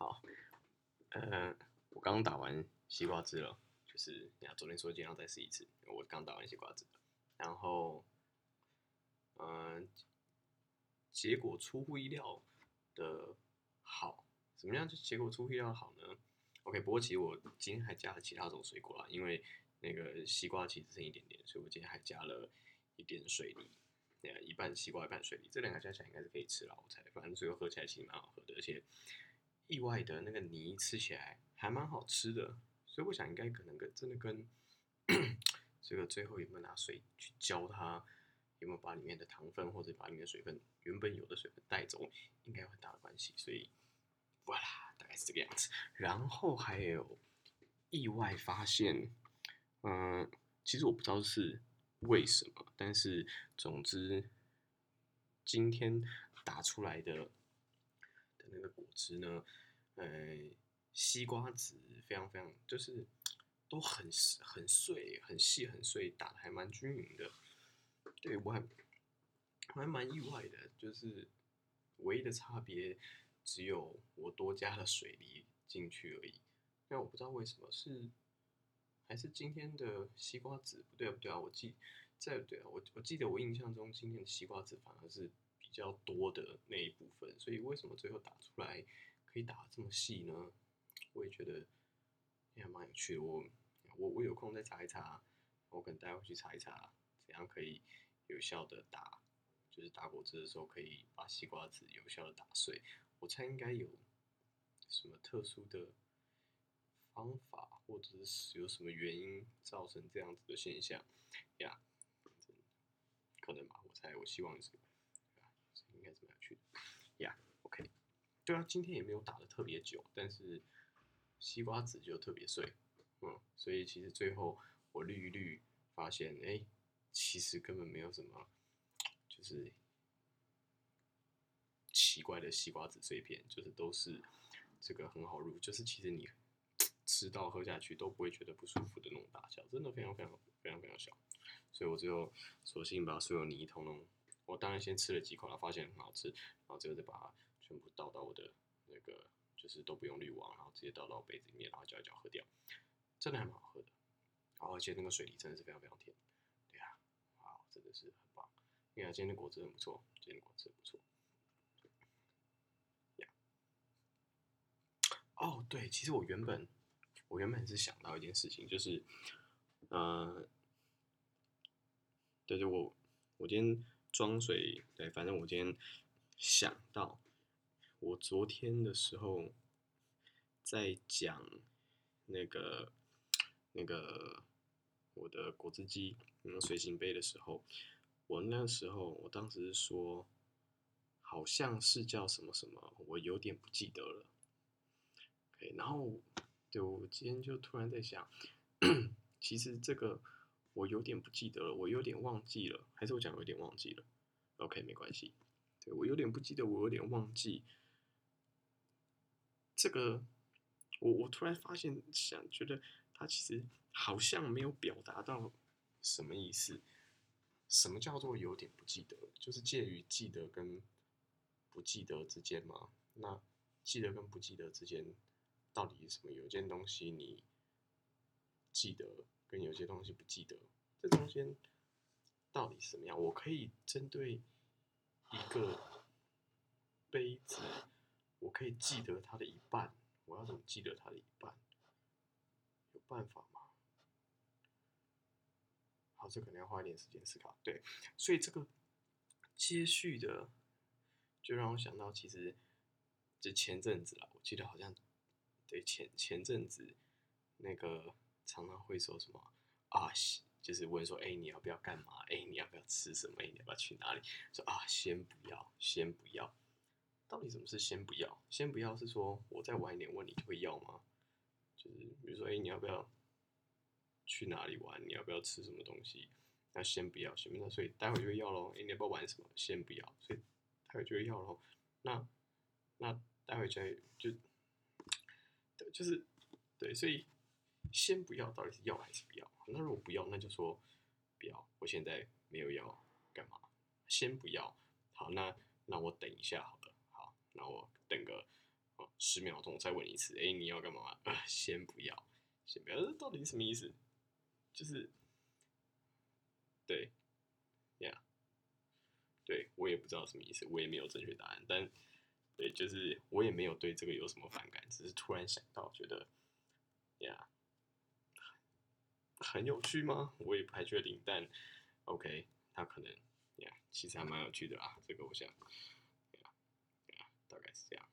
好，呃，我刚打完西瓜汁了，就是呀，昨天说今天要再试一次，我刚打完西瓜汁，然后，嗯，结果出乎意料的好，怎么样？就结果出乎意料好呢？OK，不过其实我今天还加了其他种水果啦，因为那个西瓜其实剩一点点，所以我今天还加了一点水梨，对一半西瓜一半水梨，这两个加起来应该是可以吃了，我猜，反正最后喝起来其实蛮好喝的，而且。意外的那个泥吃起来还蛮好吃的，所以我想应该可能跟真的跟 这个最后有没有拿水去浇它，有没有把里面的糖分或者把里面的水分原本有的水分带走，应该有很大的关系。所以，哇啦，大概是这个样子。然后还有意外发现，嗯，其实我不知道是为什么，但是总之今天打出来的。那个果汁呢，呃，西瓜籽非常非常就是都很很碎、很细、很碎，打的还蛮均匀的。对我还还蛮意外的，就是唯一的差别只有我多加了水梨进去而已。但我不知道为什么是还是今天的西瓜籽不对不对啊？我记在对啊，我我记得我印象中今天的西瓜籽反而是。比较多的那一部分，所以为什么最后打出来可以打这么细呢？我也觉得也蛮有趣的。我我我有空再查一查，我可能待会去查一查，怎样可以有效的打，就是打果汁的时候可以把西瓜籽有效的打碎。我猜应该有什么特殊的方法，或者是有什么原因造成这样子的现象呀？可能吧，我猜，我希望是。呀？OK，对啊，今天也没有打的特别久，但是西瓜籽就特别碎，嗯，所以其实最后我滤一滤，发现哎，其实根本没有什么，就是奇怪的西瓜籽碎片，就是都是这个很好入，就是其实你吃到喝下去都不会觉得不舒服的那种大小，真的非常非常非常非常小，所以我最后索性把所有泥通通。我当然先吃了几口，然后发现很好吃，然后最后再把它全部倒到我的那个，就是都不用滤网，然后直接倒到杯子里面，然后搅一搅喝掉，真的还蛮好喝的。然后而且那个水梨真的是非常非常甜，对呀，哇，真的是很棒。你看今天的果汁很不错，今天的果汁不错。呀，哦对，其实我原本我原本是想到一件事情，就是，呃，对对，我我今天。装水对，反正我今天想到，我昨天的时候在讲那个那个我的果汁机嗯随行杯的时候，我那时候我当时说好像是叫什么什么，我有点不记得了。OK，然后对我今天就突然在想，其实这个。我有点不记得了，我有点忘记了，还是我讲有点忘记了？OK，没关系。对我有点不记得，我有点忘记。这个，我我突然发现，想觉得他其实好像没有表达到什么意思。什么叫做有点不记得？就是介于记得跟不记得之间吗？那记得跟不记得之间到底是什么？有件东西你记得？跟有些东西不记得，这中间到底是怎么样？我可以针对一个杯子，我可以记得它的一半，我要怎么记得它的一半？有办法吗？好，这可能要花一点时间思考。对，所以这个接续的，就让我想到，其实就前阵子了，我记得好像对前前阵子那个。常常会说什么啊？就是问说，哎，你要不要干嘛？哎，你要不要吃什么？你要不要去哪里？说啊，先不要，先不要。到底什么是先不要？先不要是说我再晚一点问你会要吗？就是比如说，哎，你要不要去哪里玩？你要不要吃什么东西？那先不要，先不？那所以待会就会要喽。哎，你要不要玩什么？先不要，所以待会就会要喽。那那待会就就对，就是对，所以。先不要，到底是要还是不要？那如果不要，那就说不要。我现在没有要干嘛？先不要。好，那那我等一下好了。好，那我等个十秒钟再问一次，哎，你要干嘛？先不要，先不要，这到底是什么意思？就是，对，呀，对我也不知道什么意思，我也没有正确答案，但，对，就是我也没有对这个有什么反感，只是突然想到，觉得，呀，很有趣吗？我也不太确定，但，OK，他可能，呀，其实还蛮有趣的啊，这个我想，呀，呀，大概是这样。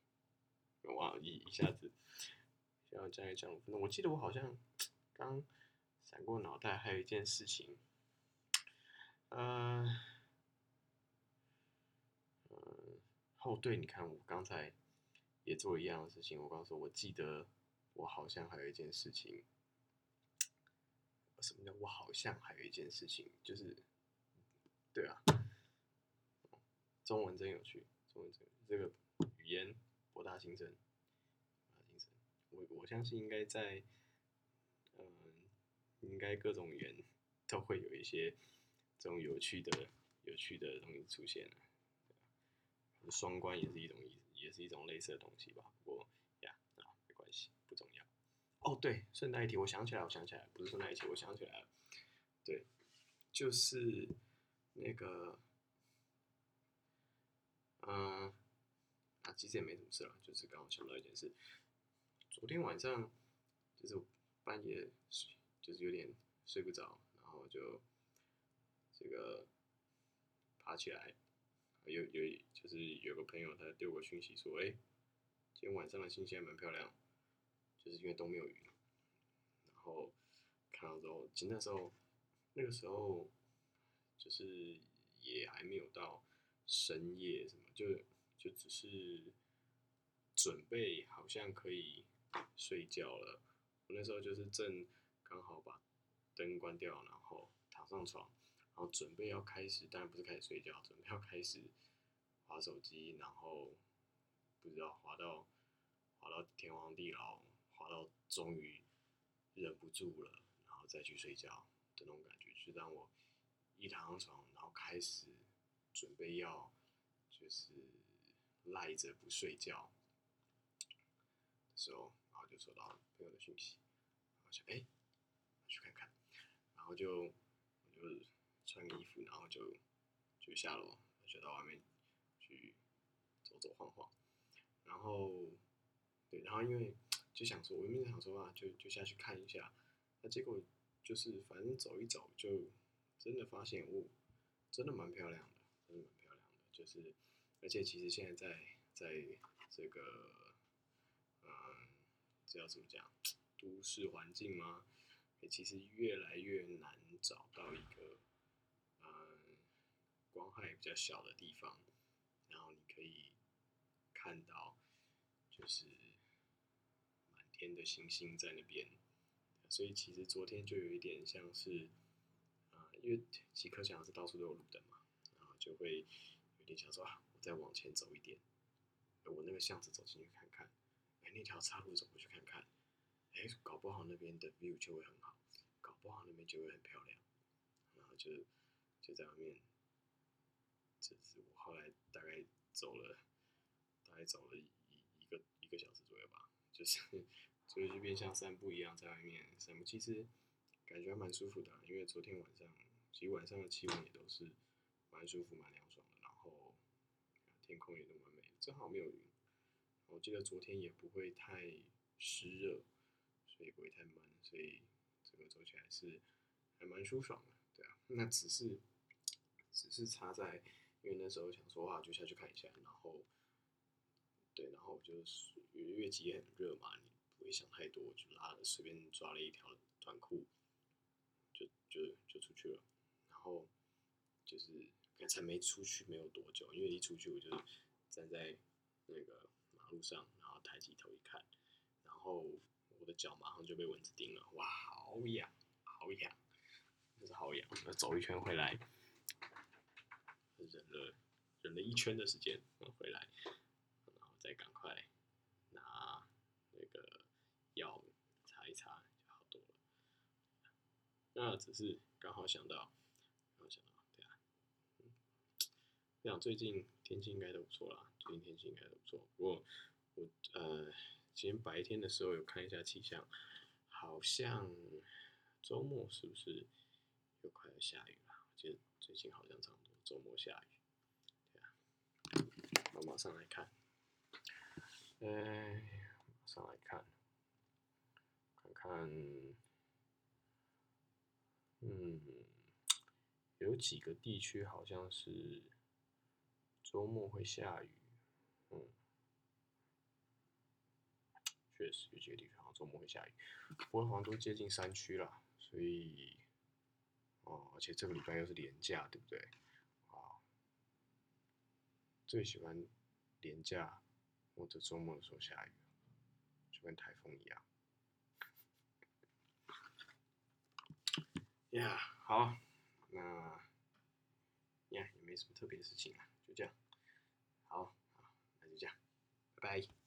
哇，一一下子，想要讲一讲，我记得我好像刚闪过脑袋，还有一件事情，呃，嗯，哦对，你看我刚才也做一样的事情，我告诉我记得我好像还有一件事情，什么叫我好像还有一件事情，就是，对啊，中文真有趣，中文真这个语言。博大精深，博大精深。我我相信应该在，嗯，应该各种语言都会有一些这种有趣的、有趣的东西出现双关也是一种意，也是一种类似的东西吧。不过呀，啊，没关系，不重要。哦，对，顺带一提，我想起来，我想起来，不是顺带一提，我想起来了，对，就是那个，嗯。啊，其实也没什么事了，就是刚好想到一件事，昨天晚上就是半夜睡，就是有点睡不着，然后就这个爬起来，有有就是有个朋友他丢我讯息说，哎，今天晚上的星星还蛮漂亮，就是因为都没有云，然后看到之后，其实那时候那个时候就是也还没有到深夜什么，就。就只是准备好像可以睡觉了，我那时候就是正刚好把灯关掉，然后躺上床，然后准备要开始，当然不是开始睡觉，准备要开始划手机，然后不知道划到划到天荒地老，滑到终于忍不住了，然后再去睡觉的那种感觉，就让我一躺上床，然后开始准备要就是。赖着不睡觉的时候，然后就收到朋友的讯息，然后想哎，去看看，然后就我就穿衣服，然后就就下楼，就到外面去走走晃晃，然后对，然后因为就想说，我原本想说啊，就就下去看一下，那结果就是反正走一走，就真的发现哦，真的蛮漂亮的，真的蛮漂亮的，就是。而且其实现在在在这个，嗯，这要怎么讲？都市环境吗？其实越来越难找到一个，嗯，光害比较小的地方，然后你可以看到，就是天的星星在那边。所以其实昨天就有一点像是，啊，因为极客讲是到处都有路灯嘛，然后就会有点想说啊。我再往前走一点，我那个巷子走进去看看，哎，那条岔路走过去看看，哎，搞不好那边的 view 就会很好，搞不好那边就会很漂亮，然后就就在外面，这是我后来大概走了，大概走了一一个一个小时左右吧，就是所以就变像散步一样在外面散步，其实感觉还蛮舒服的，因为昨天晚上其实晚上的气温也都是蛮舒服蛮凉爽的。然后。天空也都蛮美，正好没有云。我记得昨天也不会太湿热，所以不会太闷，所以这个走起来是还蛮舒爽的，对啊。那只是只是差在，因为那时候想说话就下去看一下，然后对，然后就是越级也很热嘛，你会想太多，就拉了随便抓了一条短裤，就就就出去了，然后就是刚。才没出去没有多久，因为一出去我就站在那个马路上，然后抬起头一看，然后我的脚马上就被蚊子叮了，哇，好痒，好痒，就是好痒。走一圈回来，忍了忍了一圈的时间回来，然后再赶快药擦一擦就好多了。那只是刚好想到。这样最近天气应该都不错啦，最近天气应该都不错。不过我呃今天白天的时候有看一下气象，好像周末是不是又快要下雨了？我记得最近好像差不多周末下雨。对啊，我马上来看，哎，马上来看，看，嗯，有几个地区好像是周末会下雨，嗯。确实有几个地方周末会下雨，不过好像都接近山区了，所以哦，而且这个礼拜又是连假，对不对？啊，最喜欢连假或者周末的时候下雨，就跟台风一样。呀，好，那呀也没什么特别的事情了，就这样。好，好，那就这样，拜拜。